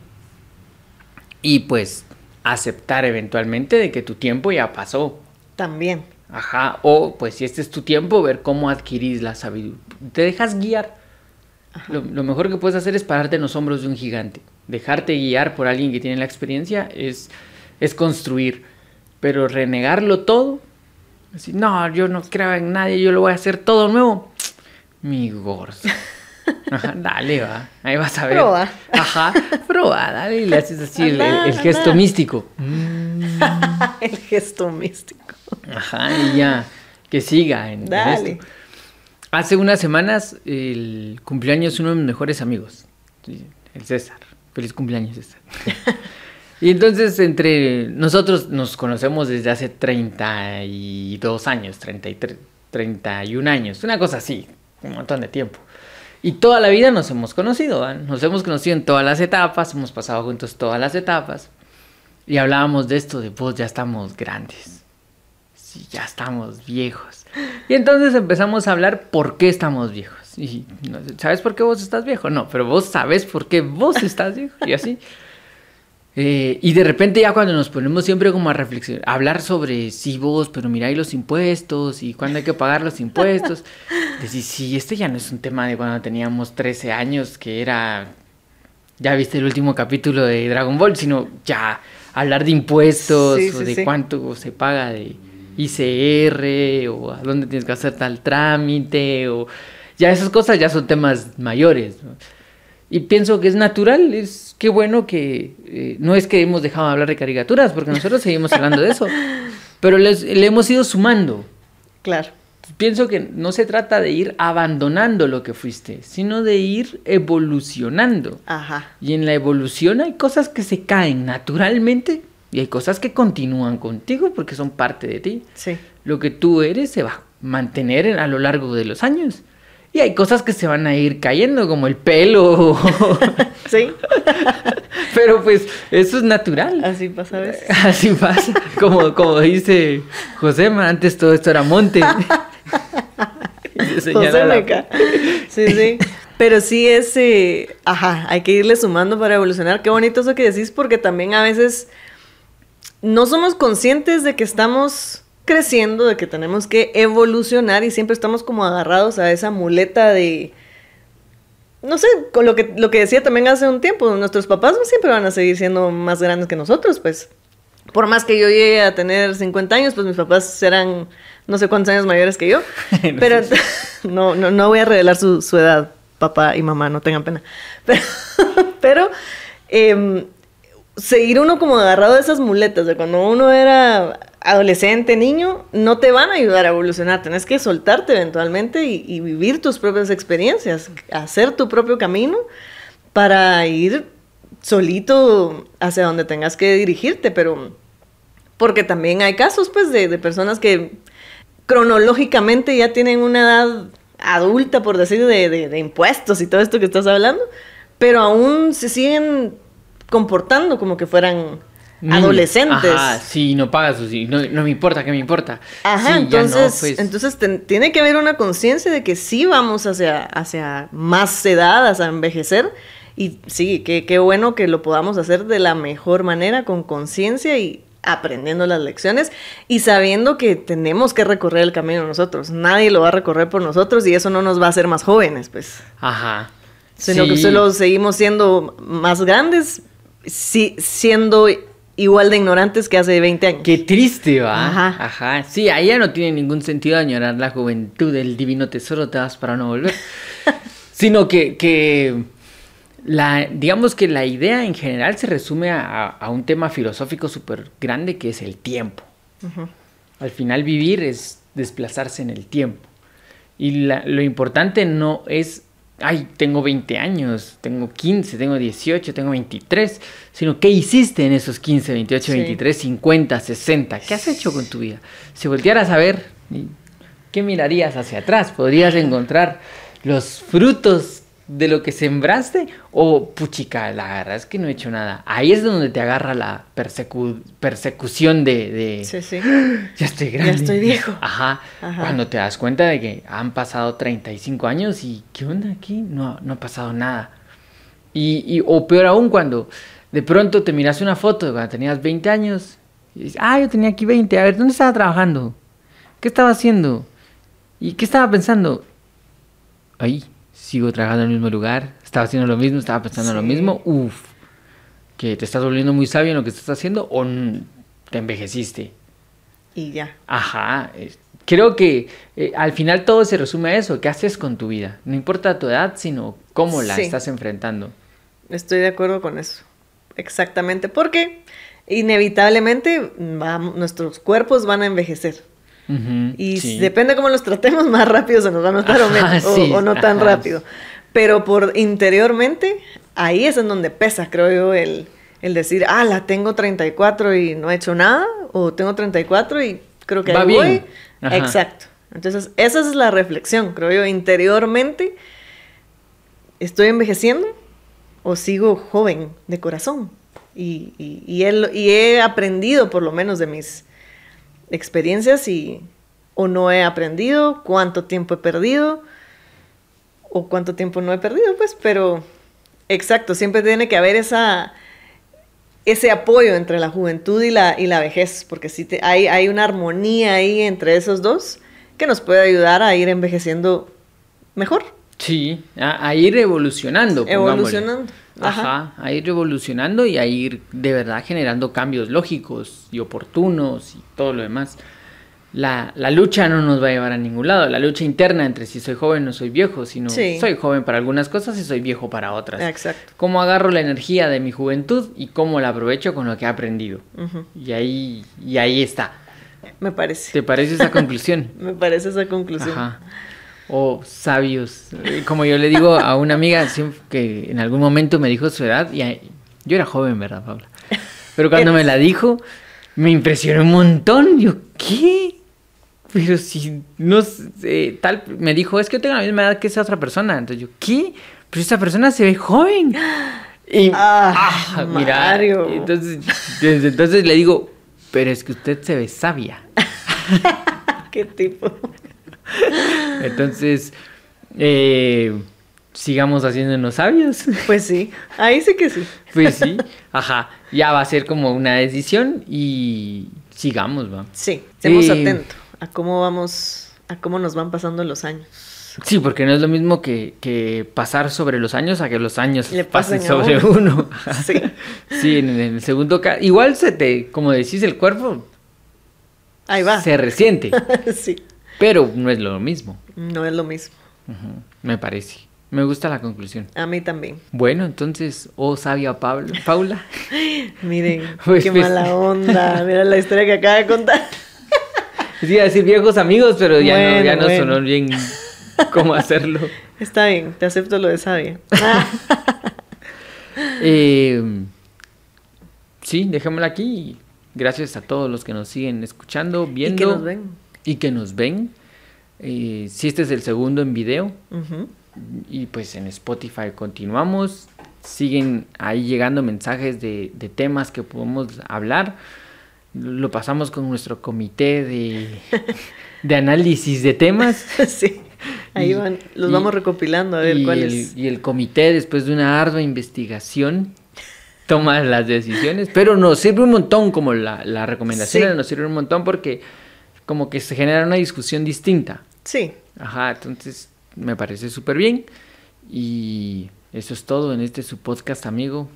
y pues aceptar eventualmente de que tu tiempo ya pasó. También. Ajá, o pues si este es tu tiempo, ver cómo adquirís la sabiduría. Te dejas guiar. Lo, lo mejor que puedes hacer es pararte en los hombros de un gigante. Dejarte guiar por alguien que tiene la experiencia es, es construir. Pero renegarlo todo, decir, no, yo no creo en nadie, yo lo voy a hacer todo nuevo. Mi gordo. Dale, va. Ahí vas a ver. Proba. Ajá, proba, dale. Y le haces así el, gesto místico. Mm. el gesto místico. Ajá, y ya, que siga en, en Dale. esto. Hace unas semanas el cumpleaños uno de mis mejores amigos, el César. Feliz cumpleaños, César. y entonces entre nosotros nos conocemos desde hace 32 años, 33, 31 años, una cosa así, un montón de tiempo. Y toda la vida nos hemos conocido, nos hemos conocido en todas las etapas, hemos pasado juntos todas las etapas. Y hablábamos de esto, de vos ya estamos grandes. Sí, ya estamos viejos. Y entonces empezamos a hablar por qué estamos viejos. Y, ¿sabes por qué vos estás viejo? No, pero vos sabes por qué vos estás viejo. Y así. Eh, y de repente ya cuando nos ponemos siempre como a reflexionar, a hablar sobre sí vos, pero mira ahí los impuestos y cuándo hay que pagar los impuestos. Decís, sí, este ya no es un tema de cuando teníamos 13 años, que era, ya viste el último capítulo de Dragon Ball, sino ya hablar de impuestos Sí, o sí, de sí. cuánto se paga de ICR o a dónde tienes que hacer tal trámite o ya esas cosas ya son temas mayores. ¿no? Y pienso que es natural, es qué bueno que eh, no es que hemos dejado de hablar de caricaturas, porque nosotros seguimos hablando de eso, pero les- le hemos ido sumando. Claro. Pienso que no se trata de ir abandonando lo que fuiste, sino de ir evolucionando. Ajá. Y en la evolución hay cosas que se caen naturalmente y hay cosas que continúan contigo porque son parte de ti. Sí. Lo que tú eres se va a mantener en- a lo largo de los años. Y hay cosas que se van a ir cayendo, como el pelo. Sí. Pero pues eso es natural. Así pasa a veces. Así pasa. Como, como dice Josema, antes todo esto era monte. Meca. Sí, sí. Pero sí es, eh, ajá, hay que irle sumando para evolucionar. Qué bonito eso que decís, porque también a veces no somos conscientes de que estamos creciendo, de que tenemos que evolucionar y siempre estamos como agarrados a esa muleta de, no sé, con lo que, lo que decía también hace un tiempo, nuestros papás siempre van a seguir siendo más grandes que nosotros, pues. Por más que yo llegue a tener 50 años, pues mis papás serán no sé cuántos años mayores que yo. No Pero no, no, no voy a revelar su, su edad, papá y mamá, no tengan pena. Pero, pero em, seguir uno como agarrado de esas muletas de cuando uno era adolescente, niño, no te van a ayudar a evolucionar. Tenés que soltarte eventualmente y, vivir tus propias experiencias, hacer tu propio camino para ir solito hacia donde tengas que dirigirte, pero porque también hay casos pues de, de personas que cronológicamente ya tienen una edad adulta, por decir, de, de- de impuestos y todo esto que estás hablando, pero aún se siguen comportando como que fueran adolescentes. Ajá, sí, no pagas, sí, no, no me importa, ¿qué me importa? Ajá, Sí, no, entonces, pues. entonces tiene que haber una conciencia de que sí vamos hacia, hacia más edad, hacia envejecer. Y sí, qué qué bueno que lo podamos hacer de la mejor manera, con conciencia y aprendiendo las lecciones y sabiendo que tenemos que recorrer el camino nosotros. Nadie lo va a recorrer por nosotros y eso no nos va a hacer más jóvenes, pues. Ajá. Sino que Sí. solo seguimos siendo más grandes, sí, siendo igual de ignorantes que hace 20 años. Qué triste, va. Ajá. Ajá. Sí, ahí ya no tiene ningún sentido añorar la juventud, el divino tesoro te das para no volver. Sino que, que la, digamos que la idea en general se resume a, a un tema filosófico súper grande que es el tiempo. Al final vivir es desplazarse en el tiempo. Y la- lo importante no es, ay, tengo 20 años, tengo 15, tengo 18, tengo 23, sino qué hiciste en esos 15, 28, Sí. 23, 50, 60, qué has hecho con tu vida. Si voltearas a ver, ¿qué mirarías hacia atrás? Podrías encontrar los frutos de lo que sembraste o puchica, la verdad es que no he hecho nada. Ahí es donde te agarra la persecu- persecución de, de, Sí, sí. ya estoy grande. Ya estoy viejo. Ajá. Ajá. Cuando te das cuenta de que han pasado 35 años y ¿qué onda aquí? No, no ha pasado nada. Y, y- o peor aún, cuando de pronto te miras una foto de cuando tenías 20 años y dices, ah, yo tenía aquí 20, a ver, ¿dónde estaba trabajando? ¿Qué estaba haciendo? ¿Y qué estaba pensando? Ahí, sigo trabajando en el mismo lugar, estaba haciendo lo mismo, estaba pensando lo Sí. mismo, uf, que te estás volviendo muy sabio en lo que estás haciendo o te envejeciste. Y ya. Ajá, creo que eh, al final todo se resume a eso, ¿qué haces con tu vida? No importa tu edad, sino cómo la Sí. estás enfrentando. Estoy de acuerdo con eso. Exactamente. Porque inevitablemente nuestros cuerpos van a envejecer. Y sí. depende cómo los tratemos, más rápido se nos va a notar o, menos, o- sí, o no tan ajá. rápido. Pero por interiormente, ahí es en donde pesa, creo yo, el, el decir, ah, la tengo 34 y no he hecho nada, o tengo 34 y creo que Va ahí bien. voy. Ajá. Exacto. Entonces, esa es la reflexión, creo yo, interiormente, ¿estoy envejeciendo o sigo joven de corazón? Y, y, y he, y he aprendido por lo menos de mis experiencias y o no he aprendido, cuánto tiempo he perdido o cuánto tiempo no he perdido, pues, pero exacto, siempre tiene que haber esa ese apoyo entre la juventud y la, y la vejez, porque sí te- hay, hay una armonía ahí entre esos dos que nos puede ayudar a ir envejeciendo mejor, Sí, a, a ir evolucionando. evolucionando. Ajá. a ir evolucionando y a ir de verdad generando cambios lógicos y oportunos y todo lo demás. La, la lucha no nos va a llevar a ningún lado, la lucha interna entre si soy joven o soy viejo, sino Sí. soy joven para algunas cosas y soy viejo para otras. Exacto. Cómo agarro la energía de mi juventud y cómo la aprovecho con lo que he aprendido. Y ahí, y ahí está. Me parece. ¿Te parece esa conclusión? Me parece esa conclusión. Ajá. O sabios. Eh, Como yo le digo a una amiga que en algún momento me dijo su edad, y a- yo era joven, ¿verdad, Paula? Pero cuando me la dijo, me impresionó un montón. Yo, ¿qué? Pero si no sé, tal, me dijo, es que yo tengo la misma edad que esa otra persona. Entonces yo, ¿qué? Pero esa persona se ve joven. Y, Ah, ah, mira, entonces, desde entonces le digo, pero es que usted se ve sabia. ¿Qué tipo? Entonces, eh, sigamos haciéndonos sabios. Pues sí, ahí sí que sí. Pues sí, ajá. Ya va a ser como una decisión y sigamos, va. Sí, estemos Eh, atentos a cómo vamos, a cómo nos van pasando los años. Sí, porque no es lo mismo que, que pasar sobre los años a que los años Le pasen sobre uno. uno. Sí. Sí, en el segundo caso. Igual se te, como decís, el cuerpo Ahí va. se resiente, sí, pero no es lo mismo. no es lo mismo. Me parece. Me gusta la conclusión. A mí también. Bueno, entonces, oh sabia Pablo, Paula. Miren, Pues, qué pues. mala onda. Mira la historia que acaba de contar. Sí, a decir viejos amigos, pero ya no, ya no bueno. sonó bien cómo hacerlo. Está bien, te acepto lo de sabia. Eh, sí, dejémosla aquí. Gracias a todos los que nos siguen escuchando, y viendo que nos ven. Y que nos ven. Eh, si este es el segundo en video y pues en Spotify continuamos. Siguen ahí llegando mensajes de, de temas que podemos hablar. Lo pasamos con nuestro comité de, de análisis de temas. sí. Ahí van, los y- vamos recopilando a ver cuáles. y el comité, después de una ardua investigación, toma las decisiones. Pero nos sirve un montón, como la, la recomendación Sí. nos sirve un montón porque como que se genera una discusión distinta. Sí, Ajá, entonces me parece súper bien. Y eso es todo en este su podcast, amigo.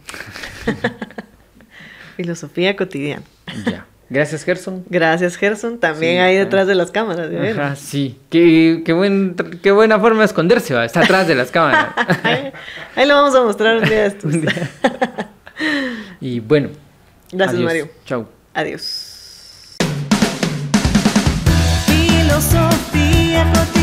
filosofía cotidiana. Ya. Gracias, Gerson. Gracias, Gerson. También Sí, ahí ah. detrás de las cámaras. de. Ajá, sí. Qué, qué, buen, qué buena forma de esconderse, ¿va? Está atrás de las cámaras. Ahí, ahí lo vamos a mostrar un día de estos. Y bueno. Gracias, adiós. Mario. Chao. Adiós. filosofía